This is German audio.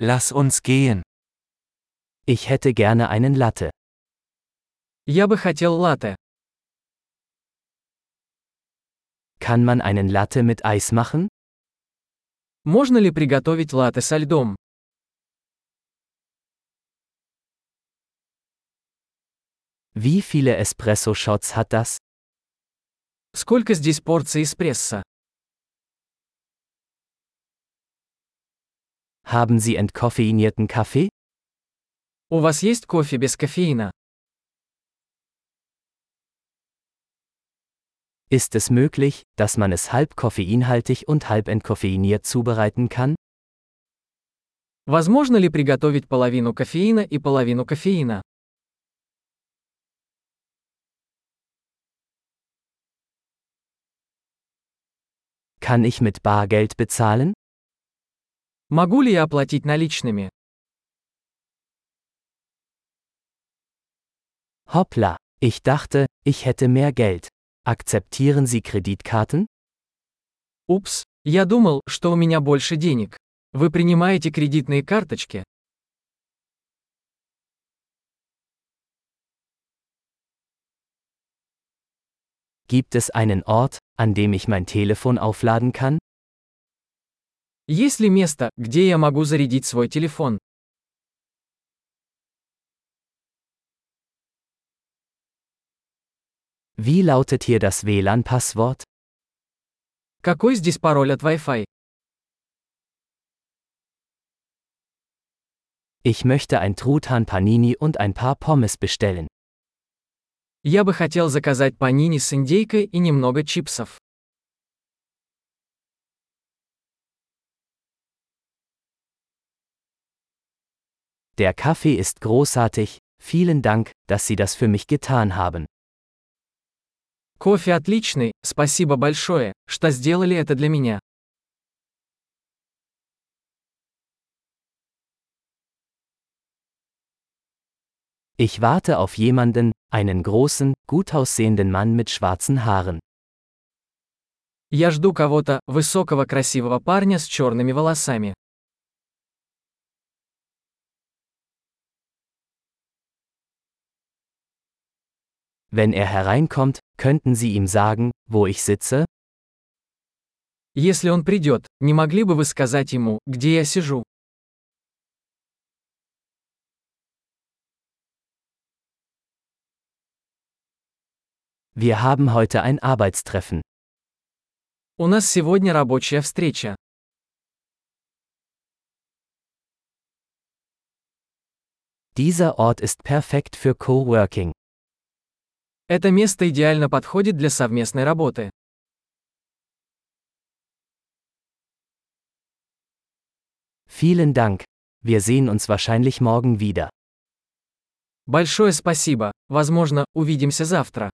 Lass uns gehen. Ich hätte gerne einen Latte. Я бы хотел латте. Kann man einen Latte mit Eis machen? Можно ли приготовить латте со льдом? Wie viele Espresso-Shots hat das? Сколько здесь порций эспрессо? Haben Sie entkoffeinierten Kaffee? У вас есть кофе без кофеина? Ist es möglich, dass man es halb koffeinhaltig und halb entkoffeiniert zubereiten kann? Возможно ли приготовить половину кофеина и половину кофеина? Kann ich mit Bargeld bezahlen? Могу ли я оплатить наличными? Hoppla, ich dachte, ich hätte mehr Geld. Akzeptieren Sie Kreditkarten? Упс, я думал, что у меня больше денег. Вы принимаете кредитные карточки? Gibt es einen Ort, an dem ich mein Telefon aufladen kann? Есть ли место, где я могу зарядить свой телефон? Wie lautet hier das WLAN-Passwort? Какой здесь пароль от Wi-Fi? Ich möchte ein Truthahn Panini und ein paar Pommes bestellen. Я бы хотел заказать панини с индейкой и немного чипсов. Der Kaffee ist großartig, vielen Dank, dass Sie das für mich getan haben. Кофе отличный, спасибо большое, что сделали это для меня. Ich warte auf jemanden, einen großen, gut aussehenden Mann mit schwarzen Haaren. Я жду кого-то, высокого красивого парня с черными волосами. Wenn er hereinkommt, könnten Sie ihm sagen, wo ich sitze? Если он придет, не могли бы вы сказать ему, где я сижу? Wir haben heute ein Arbeitstreffen. У нас сегодня рабочая встреча. Dieser Ort ist perfekt für Coworking. Это место идеально подходит для совместной работы. Vielen Dank. Wir sehen uns wahrscheinlich morgen wieder. Большое спасибо. Возможно, увидимся завтра.